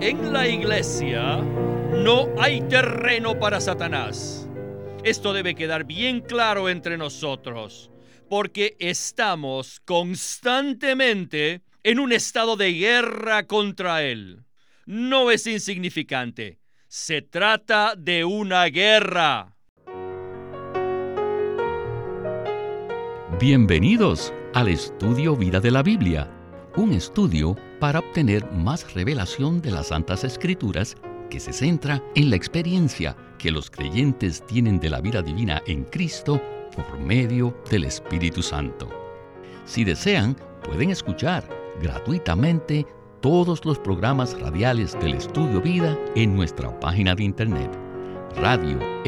En la iglesia no hay terreno para Satanás. Esto debe quedar bien claro entre nosotros, porque estamos constantemente en un estado de guerra contra él. No es insignificante. Se trata de una guerra. Bienvenidos al estudio Vida de la Biblia, un estudio para obtener más revelación de las Santas Escrituras que se centra en la experiencia que los creyentes tienen de la vida divina en Cristo por medio del Espíritu Santo. Si desean, pueden escuchar gratuitamente todos los programas radiales del Estudio Vida en nuestra página de internet radiolsm.com.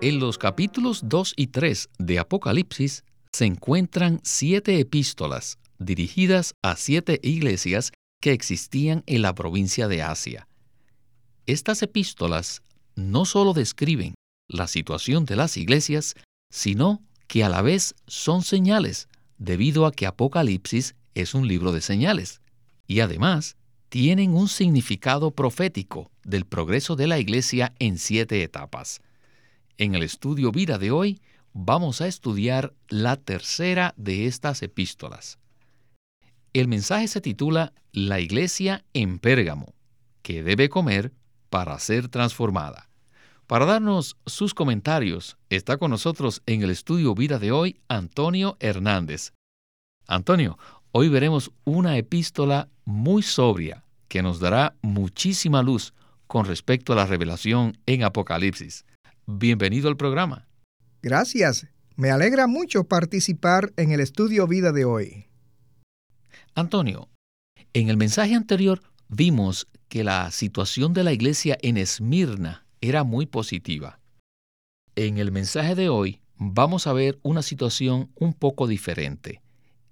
En los capítulos 2 y 3 de Apocalipsis se encuentran siete epístolas dirigidas a siete iglesias que existían en la provincia de Asia. Estas epístolas no solo describen la situación de las iglesias, sino que a la vez son señales, debido a que Apocalipsis es un libro de señales, y además tienen un significado profético del progreso de la iglesia en siete etapas. En el estudio vida de hoy vamos a estudiar la tercera de estas epístolas. El mensaje se titula La iglesia en Pérgamo, que debe comer para ser transformada. Para darnos sus comentarios, está con nosotros en el estudio vida de hoy Antonio Hernández. Antonio, hoy veremos una epístola muy sobria que nos dará muchísima luz con respecto a la revelación en Apocalipsis. Bienvenido al programa. Gracias. Me alegra mucho participar en el estudio vida de hoy. Antonio, en el mensaje anterior vimos que la situación de la iglesia en Esmirna era muy positiva. En el mensaje de hoy vamos a ver una situación un poco diferente.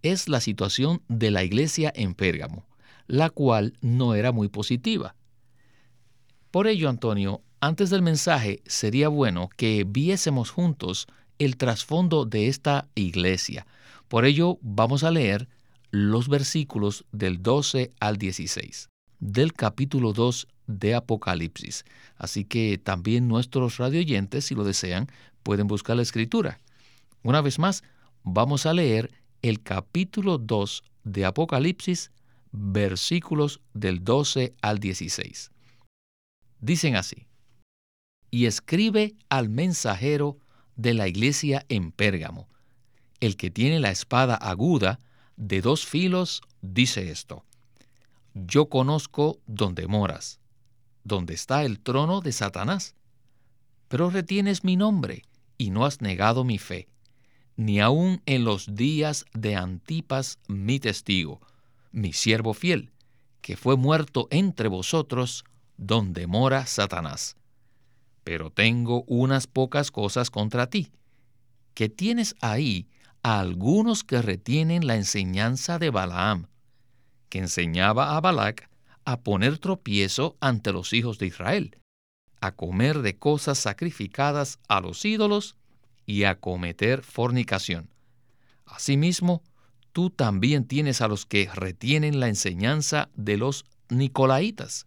Es la situación de la iglesia en Pérgamo, la cual no era muy positiva. Por ello, Antonio, antes del mensaje sería bueno que viésemos juntos el trasfondo de esta iglesia. Por ello vamos a leer los versículos del 12 al 16 del capítulo 2 de Apocalipsis. Así que también nuestros radioyentes, si lo desean, pueden buscar la escritura. Una vez más, vamos a leer el capítulo 2 de Apocalipsis, versículos del 12 al 16. Dicen así y escribe al mensajero de la iglesia en Pérgamo. El que tiene la espada aguda de dos filos dice esto. Yo conozco donde moras, donde está el trono de Satanás. Pero retienes mi nombre y no has negado mi fe, ni aun en los días de Antipas mi testigo, mi siervo fiel, que fue muerto entre vosotros donde mora Satanás pero tengo unas pocas cosas contra ti, que tienes ahí a algunos que retienen la enseñanza de Balaam, que enseñaba a Balac a poner tropiezo ante los hijos de Israel, a comer de cosas sacrificadas a los ídolos y a cometer fornicación. Asimismo, tú también tienes a los que retienen la enseñanza de los Nicolaitas.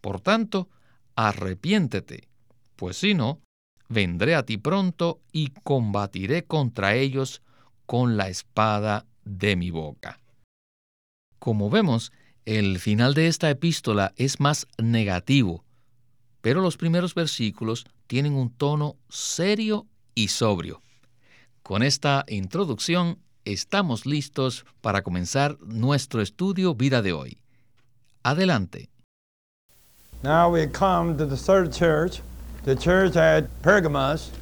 Por tanto, arrepiéntete pues si no, vendré a ti pronto y combatiré contra ellos con la espada de mi boca. Como vemos, el final de esta epístola es más negativo, pero los primeros versículos tienen un tono serio y sobrio. Con esta introducción estamos listos para comenzar nuestro estudio vida de hoy. Adelante.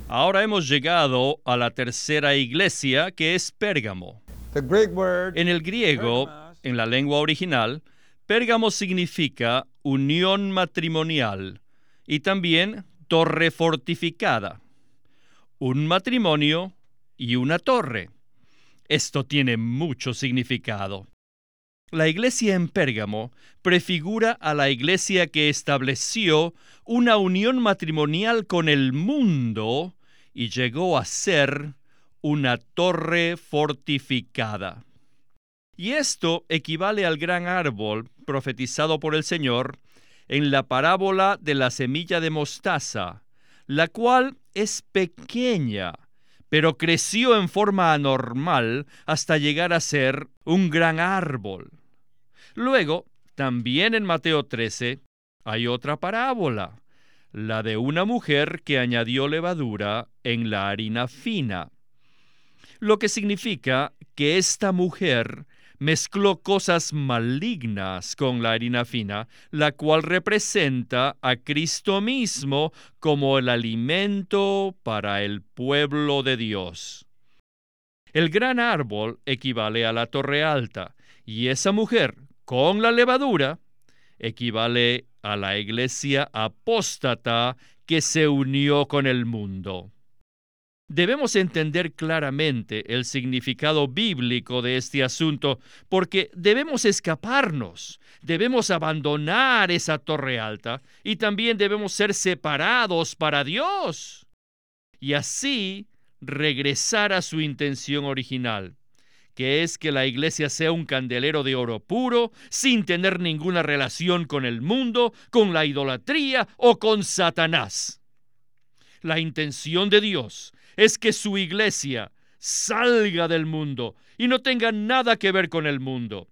Ahora hemos llegado a la tercera iglesia que es Pérgamo. En el griego, en la lengua original, Pérgamo significa unión matrimonial y también torre fortificada. Un matrimonio y una torre. Esto tiene mucho significado. La iglesia en Pérgamo prefigura a la iglesia que estableció una unión matrimonial con el mundo y llegó a ser una torre fortificada. Y esto equivale al gran árbol profetizado por el Señor en la parábola de la semilla de mostaza, la cual es pequeña, pero creció en forma anormal hasta llegar a ser un gran árbol. Luego, también en Mateo 13, hay otra parábola, la de una mujer que añadió levadura en la harina fina, lo que significa que esta mujer mezcló cosas malignas con la harina fina, la cual representa a Cristo mismo como el alimento para el pueblo de Dios. El gran árbol equivale a la torre alta, y esa mujer, con la levadura, equivale a la iglesia apóstata que se unió con el mundo. Debemos entender claramente el significado bíblico de este asunto porque debemos escaparnos, debemos abandonar esa torre alta y también debemos ser separados para Dios y así regresar a su intención original que es que la iglesia sea un candelero de oro puro, sin tener ninguna relación con el mundo, con la idolatría o con Satanás. La intención de Dios es que su iglesia salga del mundo y no tenga nada que ver con el mundo.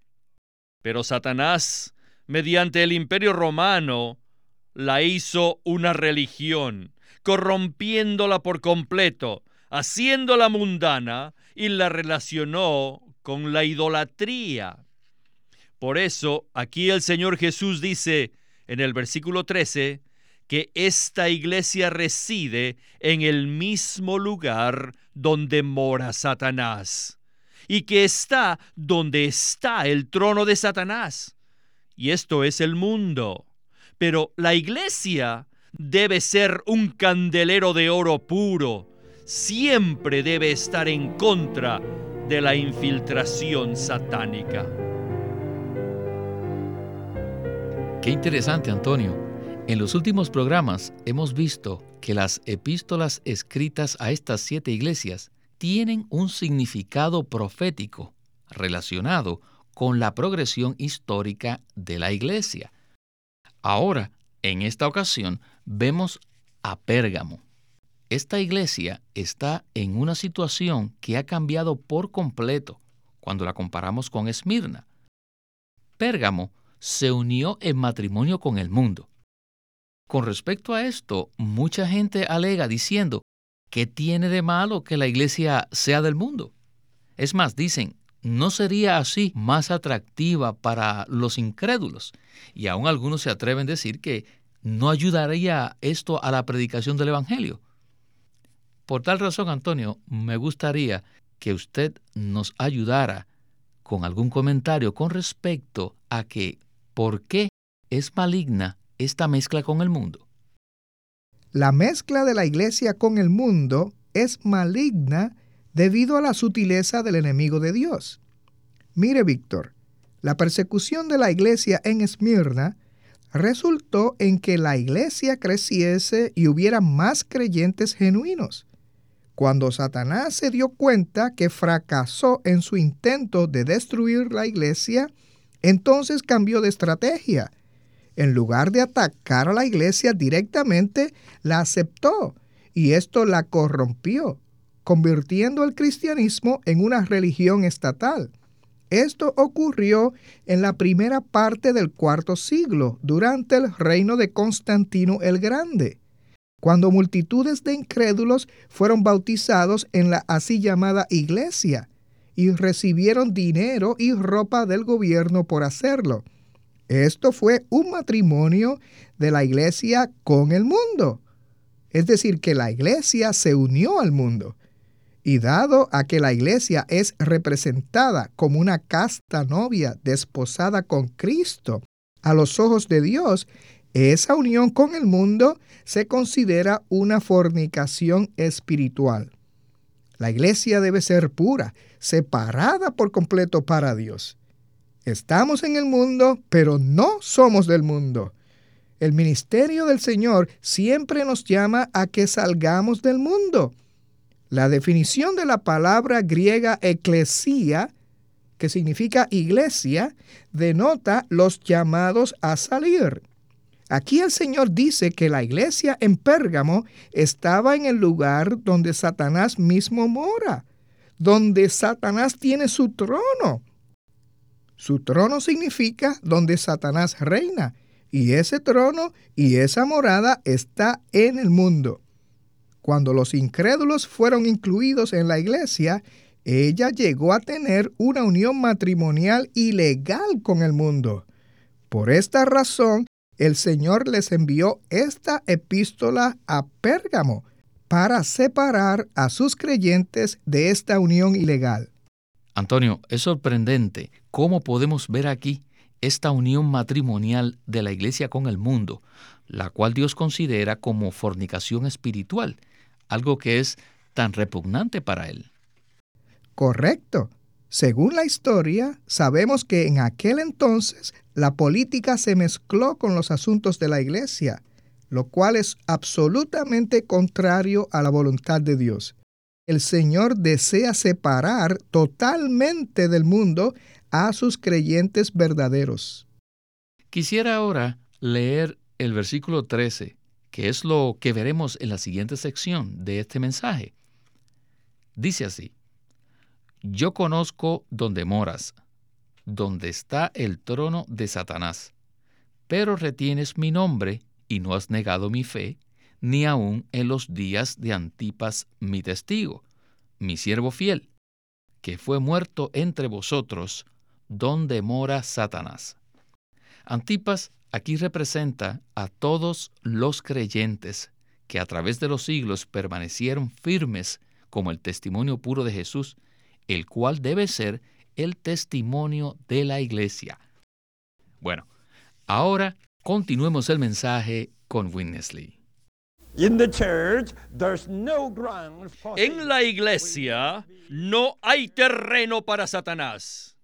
Pero Satanás, mediante el imperio romano, la hizo una religión, corrompiéndola por completo, haciéndola mundana y la relacionó con la idolatría. Por eso aquí el Señor Jesús dice en el versículo 13 que esta iglesia reside en el mismo lugar donde mora Satanás y que está donde está el trono de Satanás. Y esto es el mundo. Pero la iglesia debe ser un candelero de oro puro, siempre debe estar en contra de la infiltración satánica. Qué interesante, Antonio. En los últimos programas hemos visto que las epístolas escritas a estas siete iglesias tienen un significado profético relacionado con la progresión histórica de la iglesia. Ahora, en esta ocasión, vemos a Pérgamo. Esta iglesia está en una situación que ha cambiado por completo cuando la comparamos con Esmirna. Pérgamo se unió en matrimonio con el mundo. Con respecto a esto, mucha gente alega diciendo, ¿qué tiene de malo que la iglesia sea del mundo? Es más, dicen, ¿no sería así más atractiva para los incrédulos? Y aún algunos se atreven a decir que no ayudaría esto a la predicación del Evangelio. Por tal razón, Antonio, me gustaría que usted nos ayudara con algún comentario con respecto a que por qué es maligna esta mezcla con el mundo. La mezcla de la iglesia con el mundo es maligna debido a la sutileza del enemigo de Dios. Mire, Víctor, la persecución de la iglesia en Esmirna resultó en que la iglesia creciese y hubiera más creyentes genuinos. Cuando Satanás se dio cuenta que fracasó en su intento de destruir la iglesia, entonces cambió de estrategia. En lugar de atacar a la iglesia directamente, la aceptó y esto la corrompió, convirtiendo el cristianismo en una religión estatal. Esto ocurrió en la primera parte del cuarto siglo, durante el reino de Constantino el Grande cuando multitudes de incrédulos fueron bautizados en la así llamada iglesia y recibieron dinero y ropa del gobierno por hacerlo. Esto fue un matrimonio de la iglesia con el mundo. Es decir, que la iglesia se unió al mundo. Y dado a que la iglesia es representada como una casta novia desposada con Cristo a los ojos de Dios, esa unión con el mundo se considera una fornicación espiritual. La iglesia debe ser pura, separada por completo para Dios. Estamos en el mundo, pero no somos del mundo. El ministerio del Señor siempre nos llama a que salgamos del mundo. La definición de la palabra griega eclesía que significa iglesia, denota los llamados a salir. Aquí el Señor dice que la iglesia en Pérgamo estaba en el lugar donde Satanás mismo mora, donde Satanás tiene su trono. Su trono significa donde Satanás reina, y ese trono y esa morada está en el mundo. Cuando los incrédulos fueron incluidos en la iglesia, ella llegó a tener una unión matrimonial ilegal con el mundo. Por esta razón, el Señor les envió esta epístola a Pérgamo para separar a sus creyentes de esta unión ilegal. Antonio, es sorprendente cómo podemos ver aquí esta unión matrimonial de la iglesia con el mundo, la cual Dios considera como fornicación espiritual, algo que es tan repugnante para Él. Correcto. Según la historia, sabemos que en aquel entonces la política se mezcló con los asuntos de la iglesia, lo cual es absolutamente contrario a la voluntad de Dios. El Señor desea separar totalmente del mundo a sus creyentes verdaderos. Quisiera ahora leer el versículo 13, que es lo que veremos en la siguiente sección de este mensaje. Dice así, Yo conozco donde moras, donde está el trono de Satanás, pero retienes mi nombre y no has negado mi fe, ni aun en los días de Antipas mi testigo, mi siervo fiel, que fue muerto entre vosotros, donde mora Satanás. Antipas aquí representa a todos los creyentes que a través de los siglos permanecieron firmes como el testimonio puro de Jesús, el cual debe ser el testimonio de la iglesia. Bueno, ahora continuemos el mensaje con Winnesley. En la iglesia no hay terreno para Satanás.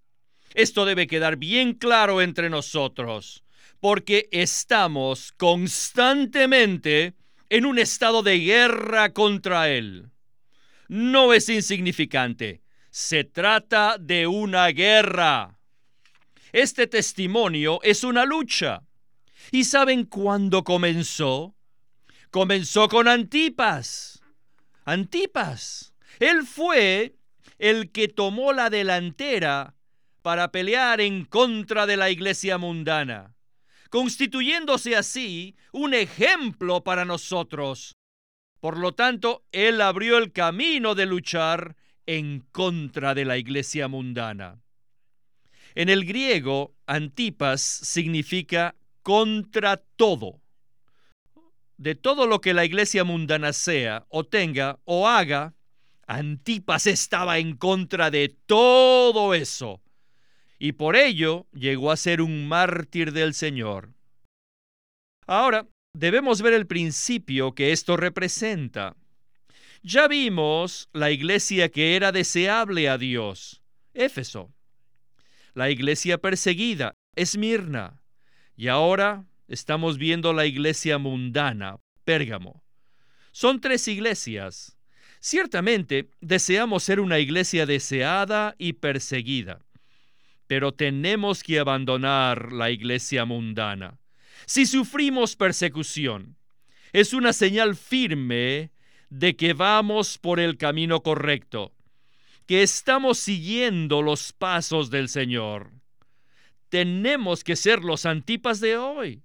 Esto debe quedar bien claro entre nosotros, porque estamos constantemente en un estado de guerra contra Él. No es insignificante, se trata de una guerra. Este testimonio es una lucha. ¿Y saben cuándo comenzó? Comenzó con Antipas. Antipas. Él fue el que tomó la delantera para pelear en contra de la iglesia mundana, constituyéndose así un ejemplo para nosotros. Por lo tanto, él abrió el camino de luchar en contra de la iglesia mundana. En el griego, Antipas significa contra todo. De todo lo que la iglesia mundana sea o tenga o haga, Antipas estaba en contra de todo eso y por ello llegó a ser un mártir del Señor. Ahora, debemos ver el principio que esto representa. Ya vimos la iglesia que era deseable a Dios, Éfeso. La iglesia perseguida, Esmirna. Y ahora estamos viendo la iglesia mundana, Pérgamo. Son tres iglesias. Ciertamente deseamos ser una iglesia deseada y perseguida pero tenemos que abandonar la iglesia mundana. Si sufrimos persecución, es una señal firme de que vamos por el camino correcto, que estamos siguiendo los pasos del Señor. Tenemos que ser los antipas de hoy.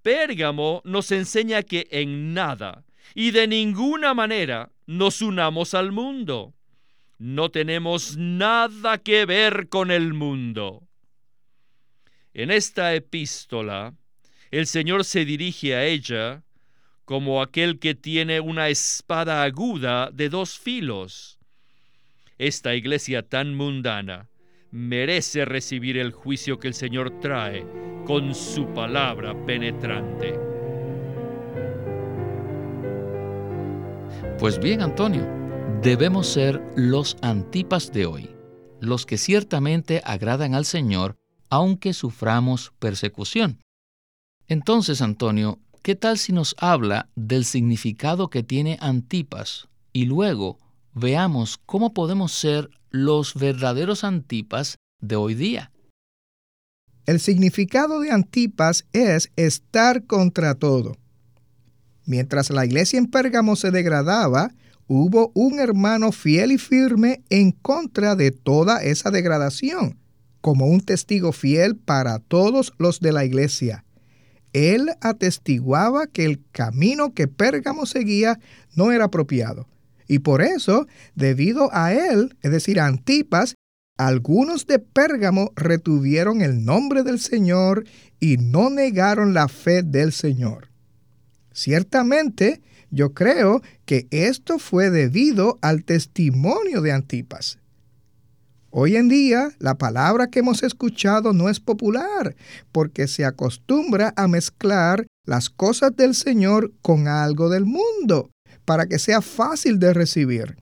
Pérgamo nos enseña que en nada y de ninguna manera nos unamos al mundo no tenemos nada que ver con el mundo. En esta epístola, el Señor se dirige a ella como aquel que tiene una espada aguda de dos filos. Esta iglesia tan mundana merece recibir el juicio que el Señor trae con su palabra penetrante. Pues bien, Antonio, Debemos ser los antipas de hoy, los que ciertamente agradan al Señor aunque suframos persecución. Entonces, Antonio, ¿qué tal si nos habla del significado que tiene antipas y luego veamos cómo podemos ser los verdaderos Antipas de hoy día. El significado de Antipas es estar contra todo. Mientras la iglesia en Pérgamo se degradaba, hubo un hermano fiel y firme en contra de toda esa degradación, como un testigo fiel para todos los de la iglesia. Él atestiguaba que el camino que Pérgamo seguía no era apropiado. Y por eso, debido a él, es decir, a Antipas, algunos de Pérgamo retuvieron el nombre del Señor y no negaron la fe del Señor. Ciertamente, yo creo que esto fue debido al testimonio de Antipas. Hoy en día la palabra que hemos escuchado no es popular porque se acostumbra a mezclar las cosas del Señor con algo del mundo para que sea fácil de recibir.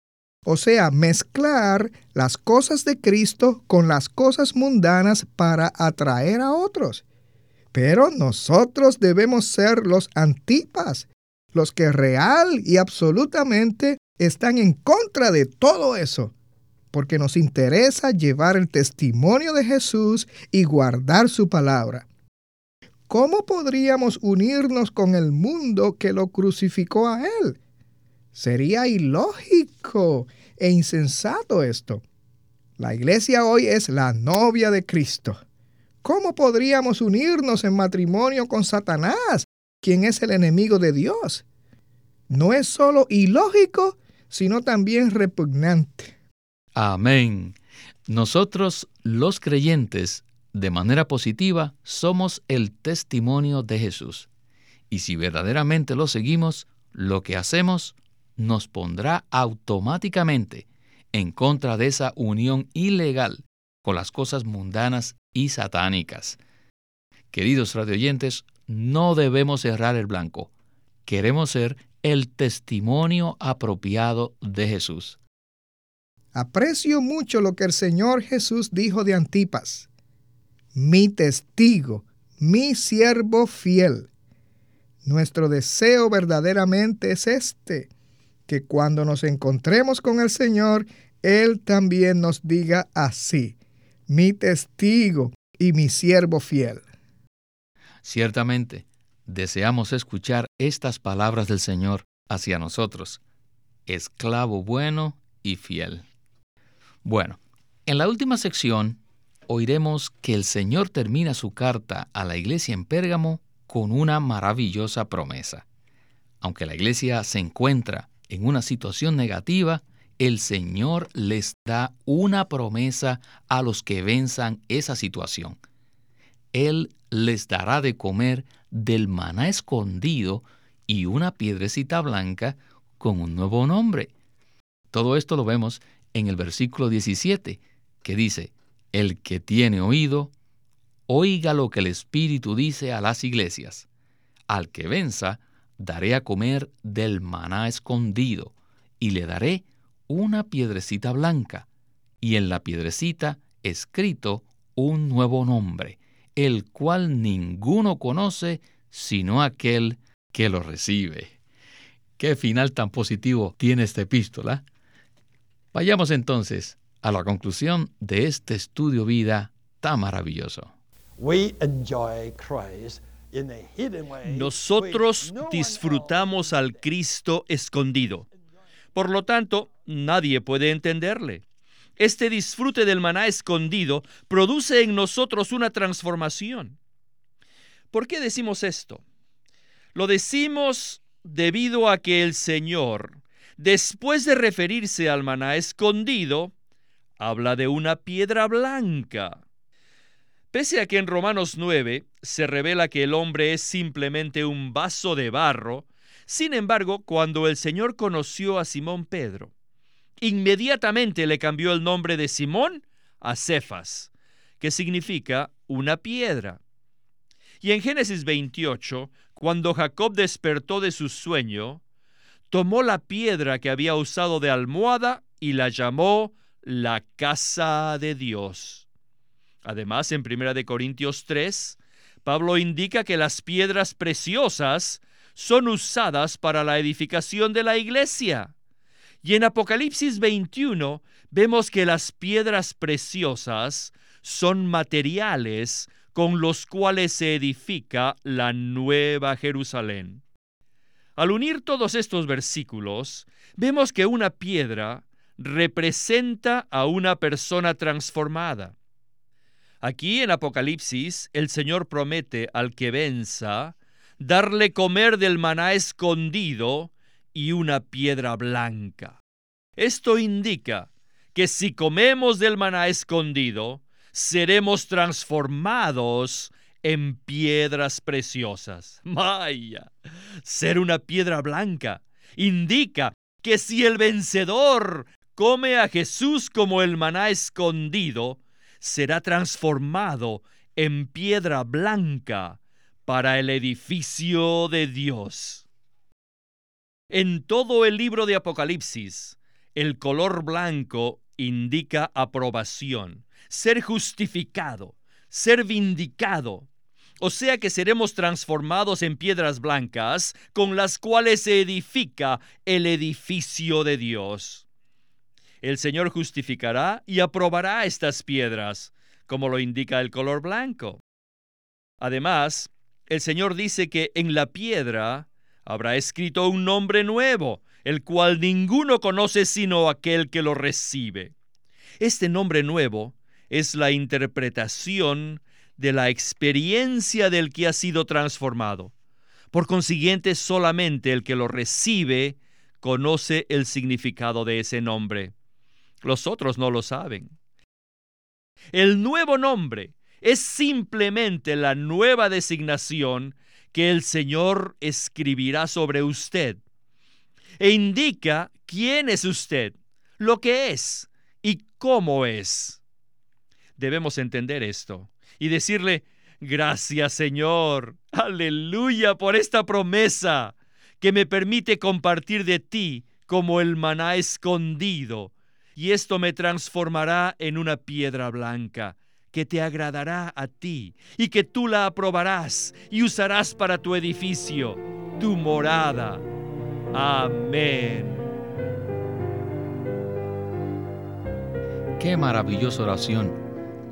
O sea, mezclar las cosas de Cristo con las cosas mundanas para atraer a otros. Pero nosotros debemos ser los antipas, los que real y absolutamente están en contra de todo eso, porque nos interesa llevar el testimonio de Jesús y guardar su palabra. ¿Cómo podríamos unirnos con el mundo que lo crucificó a Él? Sería ilógico e insensato esto. La iglesia hoy es la novia de Cristo. ¿Cómo podríamos unirnos en matrimonio con Satanás, quien es el enemigo de Dios. No es solo ilógico, sino también repugnante. Amén. Nosotros, los creyentes, de manera positiva, somos el testimonio de Jesús. Y si verdaderamente lo seguimos, lo que hacemos nos pondrá automáticamente en contra de esa unión ilegal con las cosas mundanas y satánicas. Queridos radioyentes, no debemos cerrar el blanco. Queremos ser el testimonio apropiado de Jesús. Aprecio mucho lo que el Señor Jesús dijo de Antipas. Mi testigo, mi siervo fiel. Nuestro deseo verdaderamente es este, que cuando nos encontremos con el Señor, Él también nos diga así, mi testigo y mi siervo fiel. Ciertamente, deseamos escuchar estas palabras del Señor hacia nosotros, esclavo bueno y fiel. Bueno, en la última sección oiremos que el Señor termina su carta a la iglesia en Pérgamo con una maravillosa promesa. Aunque la iglesia se encuentra en una situación negativa, el Señor les da una promesa a los que venzan esa situación. Él les dará de comer del maná escondido y una piedrecita blanca con un nuevo nombre. Todo esto lo vemos en el versículo 17, que dice, El que tiene oído, oiga lo que el Espíritu dice a las iglesias. Al que venza, daré a comer del maná escondido, y le daré una piedrecita blanca, y en la piedrecita escrito un nuevo nombre el cual ninguno conoce sino aquel que lo recibe. Qué final tan positivo tiene esta epístola. Vayamos entonces a la conclusión de este estudio vida tan maravilloso. Nosotros disfrutamos al Cristo escondido. Por lo tanto, nadie puede entenderle. Este disfrute del maná escondido produce en nosotros una transformación. ¿Por qué decimos esto? Lo decimos debido a que el Señor, después de referirse al maná escondido, habla de una piedra blanca. Pese a que en Romanos 9 se revela que el hombre es simplemente un vaso de barro, sin embargo, cuando el Señor conoció a Simón Pedro, inmediatamente le cambió el nombre de Simón a Cefas, que significa una piedra. Y en Génesis 28, cuando Jacob despertó de su sueño, tomó la piedra que había usado de almohada y la llamó la casa de Dios. Además, en 1 Corintios 3, Pablo indica que las piedras preciosas son usadas para la edificación de la iglesia Y en Apocalipsis 21 vemos que las piedras preciosas son materiales con los cuales se edifica la nueva Jerusalén. Al unir todos estos versículos, vemos que una piedra representa a una persona transformada. Aquí en Apocalipsis el Señor promete al que venza darle comer del maná escondido y una piedra blanca. Esto indica que si comemos del maná escondido, seremos transformados en piedras preciosas. Vaya, ser una piedra blanca indica que si el vencedor come a Jesús como el maná escondido, será transformado en piedra blanca para el edificio de Dios. En todo el libro de Apocalipsis, el color blanco indica aprobación, ser justificado, ser vindicado. O sea que seremos transformados en piedras blancas con las cuales se edifica el edificio de Dios. El Señor justificará y aprobará estas piedras, como lo indica el color blanco. Además, el Señor dice que en la piedra habrá escrito un nombre nuevo, el cual ninguno conoce sino aquel que lo recibe. Este nombre nuevo es la interpretación de la experiencia del que ha sido transformado. Por consiguiente, solamente el que lo recibe conoce el significado de ese nombre. Los otros no lo saben. El nuevo nombre es simplemente la nueva designación que el Señor escribirá sobre usted e indica quién es usted, lo que es y cómo es. Debemos entender esto y decirle, gracias Señor, aleluya por esta promesa que me permite compartir de ti como el maná escondido y esto me transformará en una piedra blanca que te agradará a ti y que tú la aprobarás y usarás para tu edificio, tu morada. Amén. Qué maravillosa oración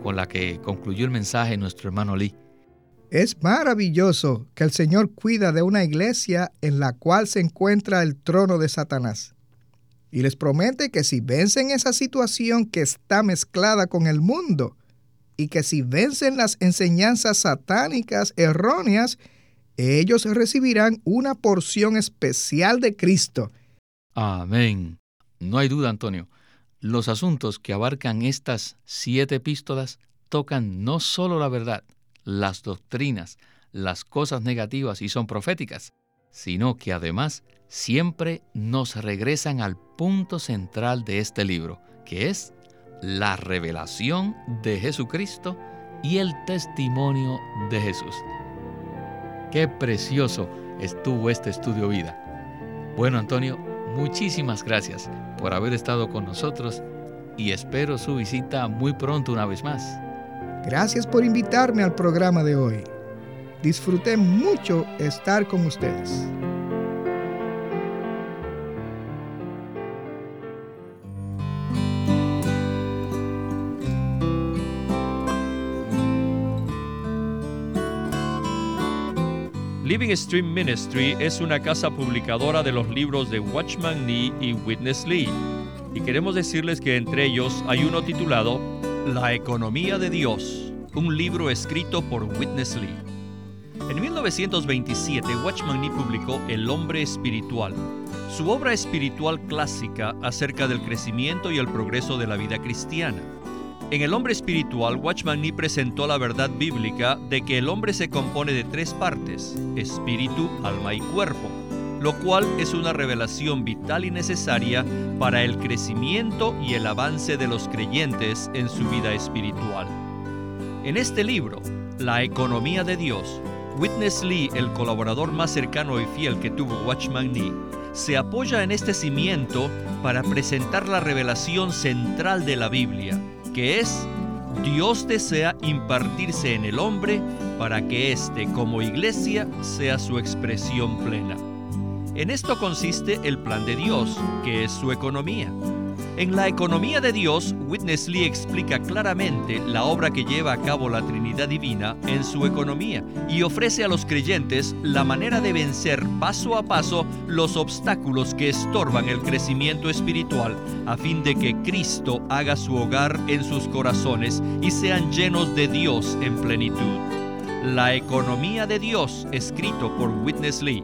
con la que concluyó el mensaje nuestro hermano Lee. Es maravilloso que el Señor cuida de una iglesia en la cual se encuentra el trono de Satanás y les promete que si vencen esa situación que está mezclada con el mundo y que si vencen las enseñanzas satánicas erróneas, ellos recibirán una porción especial de Cristo. Amén. No hay duda, Antonio. Los asuntos que abarcan estas siete epístolas tocan no solo la verdad, las doctrinas, las cosas negativas y son proféticas, sino que además siempre nos regresan al punto central de este libro, que es la revelación de Jesucristo y el testimonio de Jesús. Qué precioso estuvo este estudio vida. Bueno, Antonio, muchísimas gracias por haber estado con nosotros y espero su visita muy pronto una vez más. Gracias por invitarme al programa de hoy. Disfruté mucho estar con ustedes. Living Stream Ministry es una casa publicadora de los libros de Watchman Nee y Witness Lee. Y queremos decirles que entre ellos hay uno titulado La economía de Dios, un libro escrito por Witness Lee. En 1927, Watchman Nee publicó El hombre espiritual, su obra espiritual clásica acerca del crecimiento y el progreso de la vida cristiana. En El hombre espiritual, Watchman Nee presentó la verdad bíblica de que el hombre se compone de tres partes, espíritu, alma y cuerpo, lo cual es una revelación vital y necesaria para el crecimiento y el avance de los creyentes en su vida espiritual. En este libro, La economía de Dios, Witness Lee, el colaborador más cercano y fiel que tuvo Watchman Nee, se apoya en este cimiento para presentar la revelación central de la Biblia, que es Dios desea impartirse en el hombre para que éste como iglesia sea su expresión plena. En esto consiste el plan de Dios, que es su economía. En la economía de Dios, Witness Lee explica claramente la obra que lleva a cabo la Trinidad Divina en su economía y ofrece a los creyentes la manera de vencer paso a paso los obstáculos que estorban el crecimiento espiritual a fin de que Cristo haga su hogar en sus corazones y sean llenos de Dios en plenitud. La economía de Dios, escrito por Witness Lee.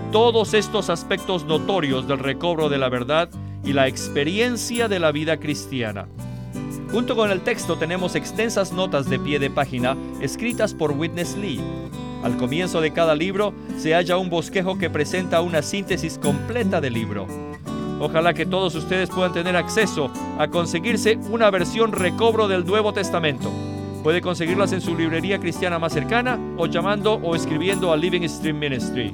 todos estos aspectos notorios del recobro de la verdad y la experiencia de la vida cristiana. Junto con el texto tenemos extensas notas de pie de página escritas por Witness Lee. Al comienzo de cada libro se halla un bosquejo que presenta una síntesis completa del libro. Ojalá que todos ustedes puedan tener acceso a conseguirse una versión recobro del Nuevo Testamento. Puede conseguirlas en su librería cristiana más cercana o llamando o escribiendo a Living Stream Ministry.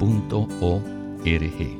www.ecc.org.